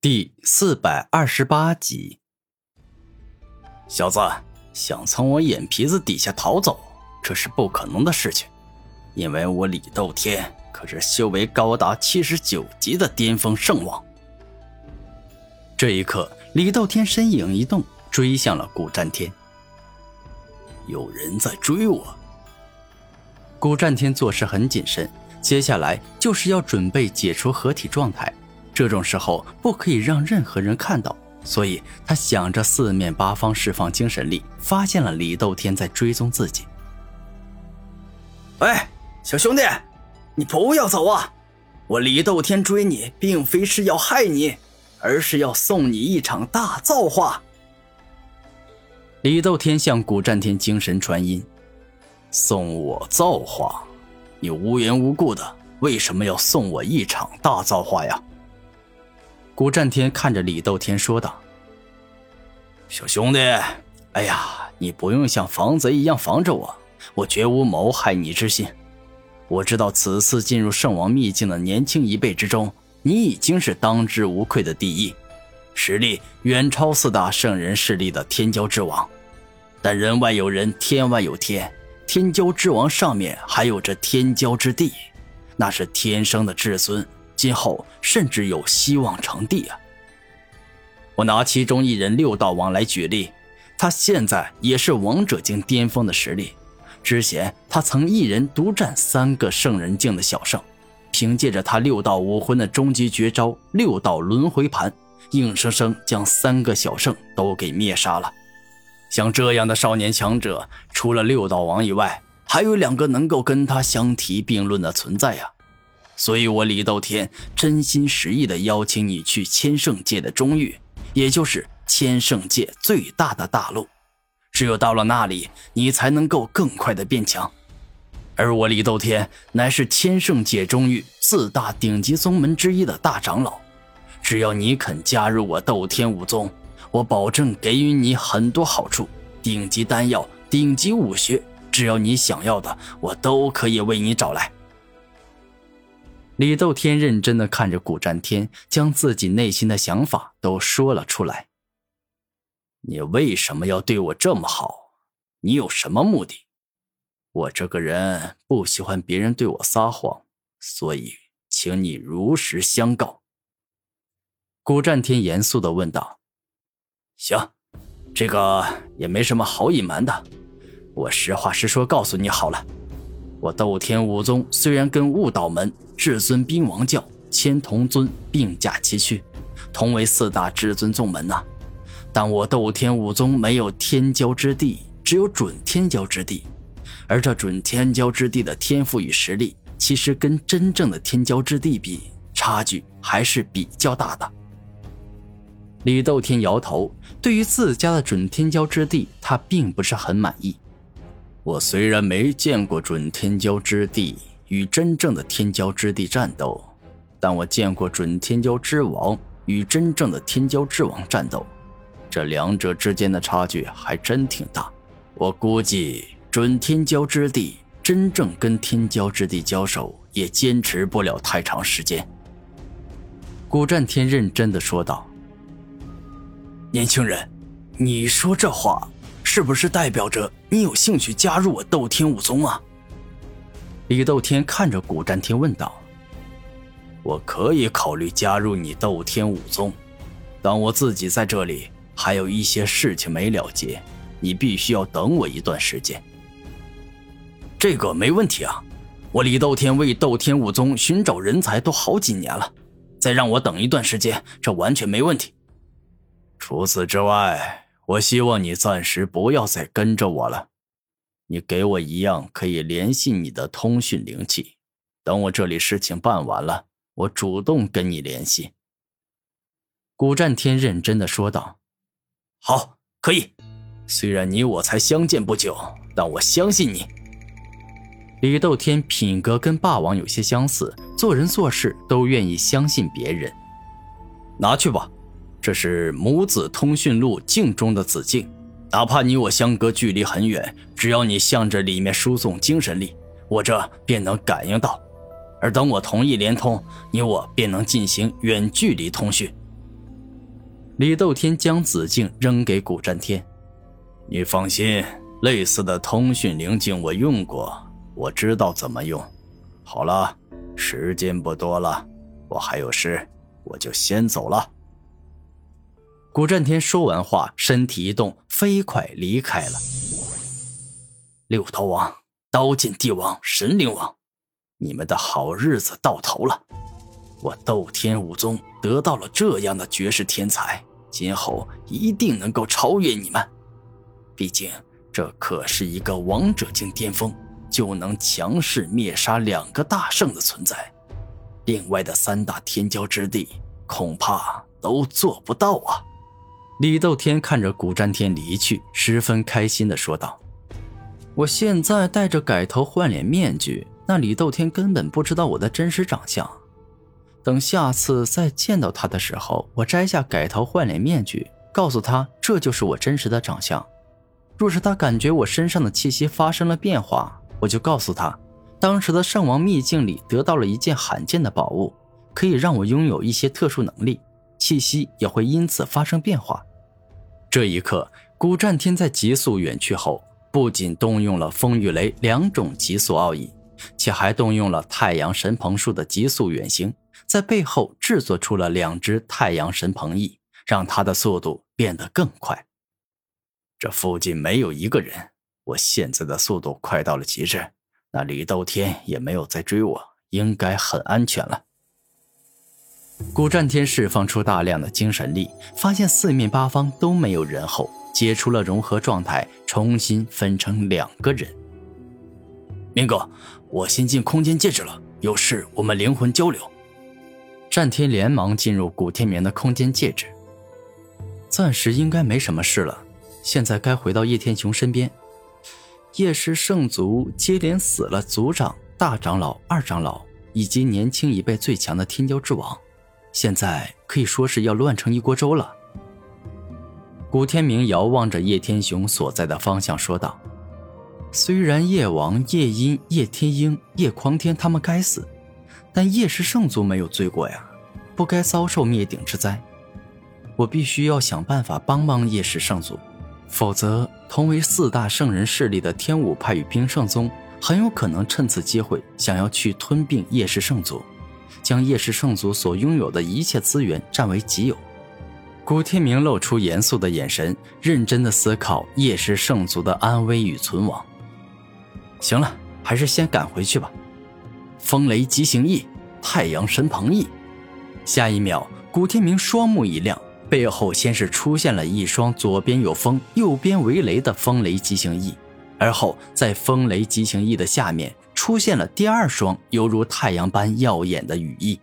第四百二十八集，小子想从我眼皮子底下逃走，这是不可能的事情，因为我李斗天可是修为高达七十九级的巅峰圣王。这一刻，李斗天身影一动，追向了古战天。有人在追我。古战天做事很谨慎，接下来就是要准备解除合体状态。这种时候不可以让任何人看到，所以他想着四面八方释放精神力，发现了李斗天在追踪自己。喂，小兄弟，你不要走啊！我李斗天追你，并非是要害你，而是要送你一场大造化。李斗天向古战天精神传音：“送我造化？你无缘无故的，为什么要送我一场大造化呀？”古战天看着李斗天说道：“小兄弟，哎呀，你不用像防贼一样防着我，我绝无谋害你之心。我知道此次进入圣王秘境的年轻一辈之中，你已经是当之无愧的第一，实力远超四大圣人势力的天骄之王。但人外有人，天外有天，天骄之王上面还有着天骄之地，那是天生的至尊。”今后甚至有希望成帝啊！我拿其中一人六道王来举例，他现在也是王者境巅峰的实力。之前他曾一人独占三个圣人境的小圣，凭借着他六道武魂的终极绝招六道轮回盘，硬生生将三个小圣都给灭杀了。像这样的少年强者，除了六道王以外，还有两个能够跟他相提并论的存在呀。所以，我李斗天真心实意的邀请你去千圣界的中域，也就是千圣界最大的大陆。只有到了那里，你才能够更快的变强。而我李斗天乃是千圣界中域四大顶级宗门之一的大长老，只要你肯加入我斗天武宗，我保证给予你很多好处，顶级丹药、顶级武学，只要你想要的，我都可以为你找来。李斗天认真的看着古战天，将自己内心的想法都说了出来。你为什么要对我这么好？你有什么目的？我这个人不喜欢别人对我撒谎，所以请你如实相告。古战天严肃的问道：“行，这个也没什么好隐瞒的，我实话实说告诉你好了。我斗天武宗虽然跟悟道门……”至尊兵王教、千童尊并驾齐驱，同为四大至尊宗门呐。但我斗天武宗没有天骄之地，只有准天骄之地。而这准天骄之地的天赋与实力，其实跟真正的天骄之地比，差距还是比较大的。李斗天摇头，对于自家的准天骄之地，他并不是很满意。我虽然没见过准天骄之地。与真正的天骄之地战斗，但我见过准天骄之王与真正的天骄之王战斗，这两者之间的差距还真挺大。我估计准天骄之地真正跟天骄之地交手，也坚持不了太长时间。古战天认真的说道：“年轻人，你说这话是不是代表着你有兴趣加入我斗天武宗啊？”李斗天看着古战天问道：“我可以考虑加入你斗天武宗，但我自己在这里还有一些事情没了结，你必须要等我一段时间。”这个没问题啊，我李斗天为斗天武宗寻找人才都好几年了，再让我等一段时间，这完全没问题。除此之外，我希望你暂时不要再跟着我了。你给我一样可以联系你的通讯灵气，等我这里事情办完了，我主动跟你联系。”古战天认真的说道。“好，可以。虽然你我才相见不久，但我相信你。”李斗天品格跟霸王有些相似，做人做事都愿意相信别人。拿去吧，这是母子通讯录镜中的子镜。哪怕你我相隔距离很远，只要你向着里面输送精神力，我这便能感应到。而等我同意连通，你我便能进行远距离通讯。李斗天将紫镜扔给古战天：“你放心，类似的通讯灵镜我用过，我知道怎么用。好了，时间不多了，我还有事，我就先走了。”古战天说完话，身体一动，飞快离开了。六头王、刀剑帝王、神灵王，你们的好日子到头了！我斗天武宗得到了这样的绝世天才，今后一定能够超越你们。毕竟，这可是一个王者境巅峰就能强势灭杀两个大圣的存在，另外的三大天骄之地恐怕都做不到啊！李斗天看着古战天离去，十分开心的说道：“我现在戴着改头换脸面具，那李斗天根本不知道我的真实长相。”等下次再见到他的时候，我摘下改头换脸面具，告诉他这就是我真实的长相。若是他感觉我身上的气息发生了变化，我就告诉他，当时的圣王秘境里得到了一件罕见的宝物，可以让我拥有一些特殊能力，气息也会因此发生变化。这一刻，古战天在急速远去后，不仅动用了风雨雷两种急速奥义，且还动用了太阳神鹏术的急速远行。在背后制作出了两只太阳神鹏翼，让他的速度变得更快。这附近没有一个人，我现在的速度快到了极致，那李斗天也没有再追我，应该很安全了。古战天释放出大量的精神力，发现四面八方都没有人后，解除了融合状态，重新分成两个人。明哥，我先进空间戒指了，有事我们灵魂交流。战天连忙进入古天明的空间戒指，暂时应该没什么事了。现在该回到叶天雄身边。叶氏圣族接连死了族长、大长老、二长老以及年轻一辈最强的天骄之王，现在可以说是要乱成一锅粥了。古天明遥望着叶天雄所在的方向说道：“虽然叶王、叶音、叶天鹰、叶狂天他们该死。”但叶氏圣族没有罪过呀，不该遭受灭顶之灾。我必须要想办法帮帮叶氏圣族，否则同为四大圣人势力的天武派与冰圣宗很有可能趁此机会想要去吞并叶氏圣族，将叶氏圣族所拥有的一切资源占为己有。古天明露出严肃的眼神，认真的思考叶氏圣族的安危与存亡。行了，还是先赶回去吧。风雷急行翼，太阳神鹏翼。下一秒，古天明双目一亮，背后先是出现了一双左边有风、右边为雷的风雷急行翼，而后在风雷急行翼的下面出现了第二双犹如太阳般耀眼的羽翼。